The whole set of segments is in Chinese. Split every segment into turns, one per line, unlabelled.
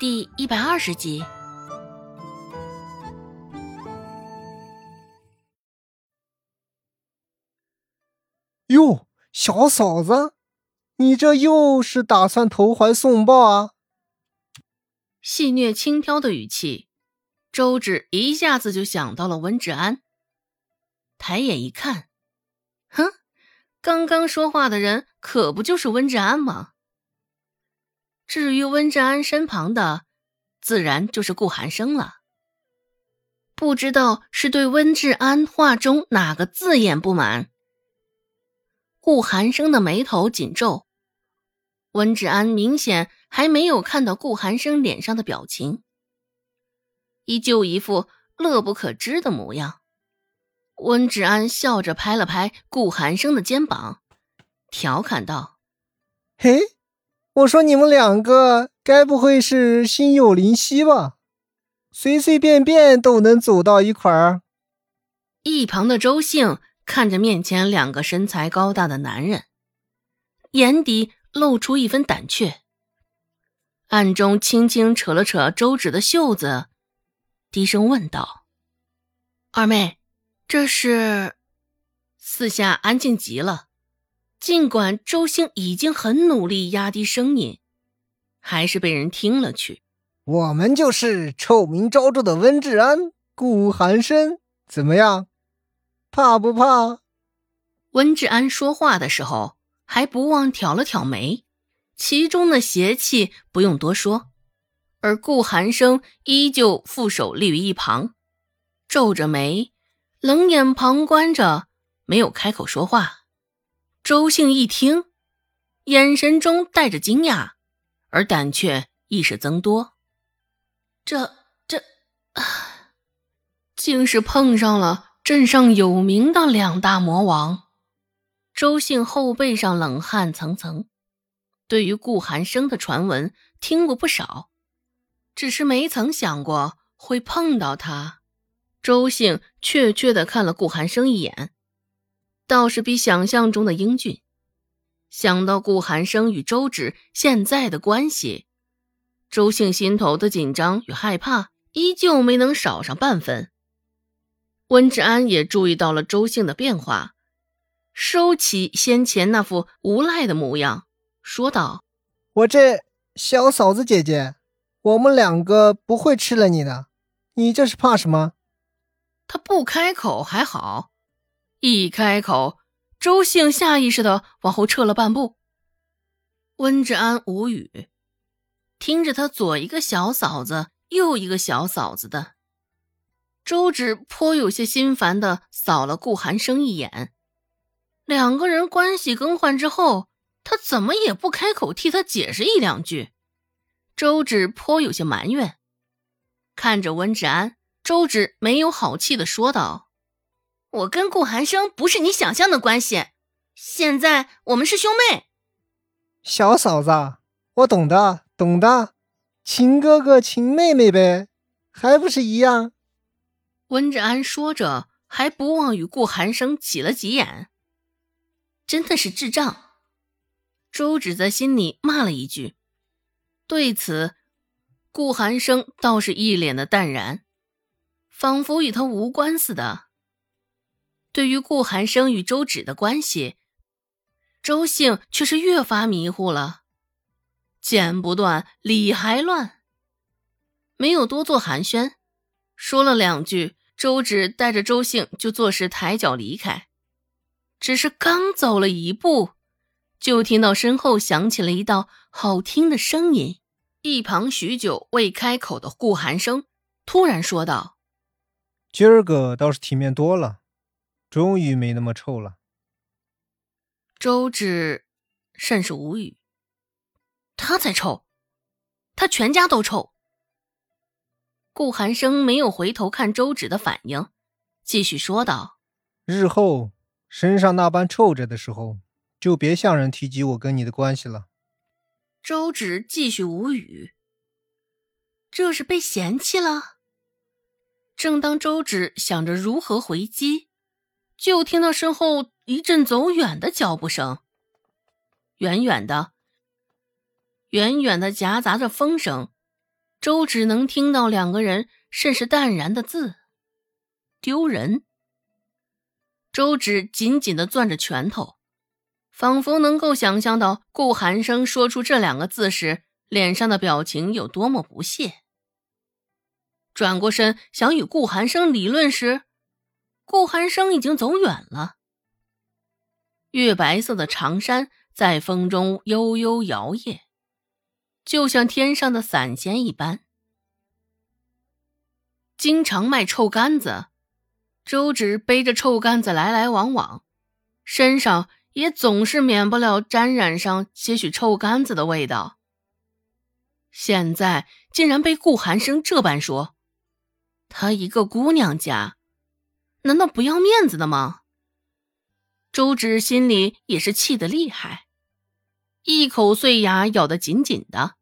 第一百二十集。
哟，小嫂子，你这又是打算投怀送抱啊？
戏谑轻佻的语气，周芷一下子就想到了温志安。抬眼一看，哼，刚刚说话的人可不就是温志安吗？至于温志安身旁的，自然就是顾寒生了。不知道是对温志安话中哪个字眼不满，顾寒生的眉头紧皱。温志安明显还没有看到顾寒生脸上的表情，依旧一副乐不可支的模样。温志安笑着拍了拍顾寒生的肩膀，调侃道：“
嘿。”我说你们两个该不会是心有灵犀吧？随随便便都能走到一块儿。
一旁的周兴看着面前两个身材高大的男人，眼底露出一分胆怯，暗中轻轻扯了扯周芷的袖子，低声问道：“二妹，这是？”四下安静极了。尽管周兴已经很努力压低声音，还是被人听了去。
我们就是臭名昭著的温志安、顾寒生，怎么样？怕不怕？
温志安说话的时候还不忘挑了挑眉，其中的邪气不用多说。而顾寒生依旧负手立于一旁，皱着眉，冷眼旁观着，没有开口说话。周兴一听，眼神中带着惊讶，而胆怯亦是增多。这这，竟是碰上了镇上有名的两大魔王。周兴后背上冷汗层层，对于顾寒生的传闻听过不少，只是没曾想过会碰到他。周兴怯怯的看了顾寒生一眼。倒是比想象中的英俊。想到顾寒生与周芷现在的关系，周兴心头的紧张与害怕依旧没能少上半分。温志安也注意到了周兴的变化，收起先前那副无赖的模样，说道：“
我这小嫂子姐姐，我们两个不会吃了你的，你这是怕什么？”
他不开口还好。一开口，周兴下意识的往后撤了半步。温志安无语，听着他左一个小嫂子，右一个小嫂子的，周芷颇有些心烦的扫了顾寒生一眼。两个人关系更换之后，他怎么也不开口替他解释一两句？周芷颇有些埋怨，看着温志安，周芷没有好气的说道。我跟顾寒生不是你想象的关系，现在我们是兄妹。
小嫂子，我懂的，懂的，亲哥哥亲妹妹呗，还不是一样？
温志安说着，还不忘与顾寒生挤了挤眼。真的是智障！周芷在心里骂了一句。对此，顾寒生倒是一脸的淡然，仿佛与他无关似的。对于顾寒生与周芷的关系，周兴却是越发迷糊了，剪不断，理还乱，没有多做寒暄，说了两句，周芷带着周兴就作势抬脚离开。只是刚走了一步，就听到身后响起了一道好听的声音。一旁许久未开口的顾寒生突然说道：“
今儿个倒是体面多了。”终于没那么臭了。
周芷甚是无语，他才臭，他全家都臭。顾寒生没有回头看周芷的反应，继续说道：“
日后身上那般臭着的时候，就别向人提及我跟你的关系了。”
周芷继续无语，这是被嫌弃了。正当周芷想着如何回击。就听到身后一阵走远的脚步声，远远的，远远的夹杂着风声，周芷能听到两个人甚是淡然的字：“丢人。”周芷紧紧的攥着拳头，仿佛能够想象到顾寒生说出这两个字时脸上的表情有多么不屑。转过身想与顾寒生理论时，顾寒生已经走远了。月白色的长衫在风中悠悠摇曳，就像天上的散仙一般。经常卖臭干子。周芷背着臭干子来来往往，身上也总是免不了沾染上些许臭干子的味道。现在竟然被顾寒生这般说，他一个姑娘家，难道不要面子的吗？周芷心里也是气得厉害，一口碎牙咬得紧紧的。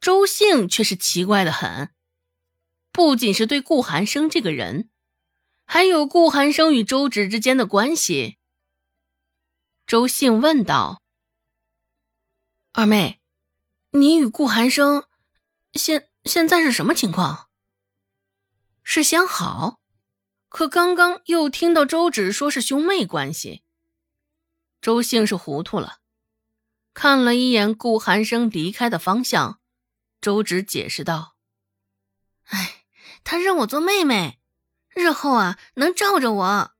周兴却是奇怪的很。不仅是对顾寒生这个人，还有顾寒生与周芷之间的关系。周兴问道：“二妹，你与顾寒生现现在是什么情况？是相好？可刚刚又听到周芷说是兄妹关系。”周兴是糊涂了，看了一眼顾寒生离开的方向，周芷解释道：“哎。”他认我做妹妹，日后啊能罩着我。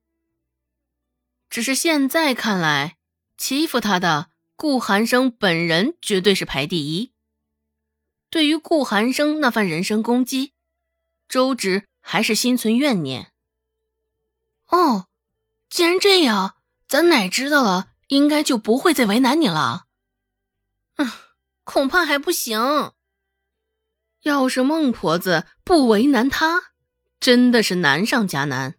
只是现在看来，欺负他的顾寒生本人绝对是排第一。对于顾寒生那番人身攻击，周芷还是心存怨念。哦，既然这样，咱奶知道了，应该就不会再为难你了。嗯，恐怕还不行。要是孟婆子不为难他，真的是难上加难。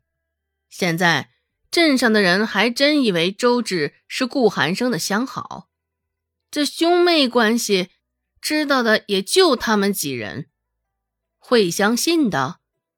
现在镇上的人还真以为周芷是顾寒生的相好，这兄妹关系知道的也就他们几人，会相信的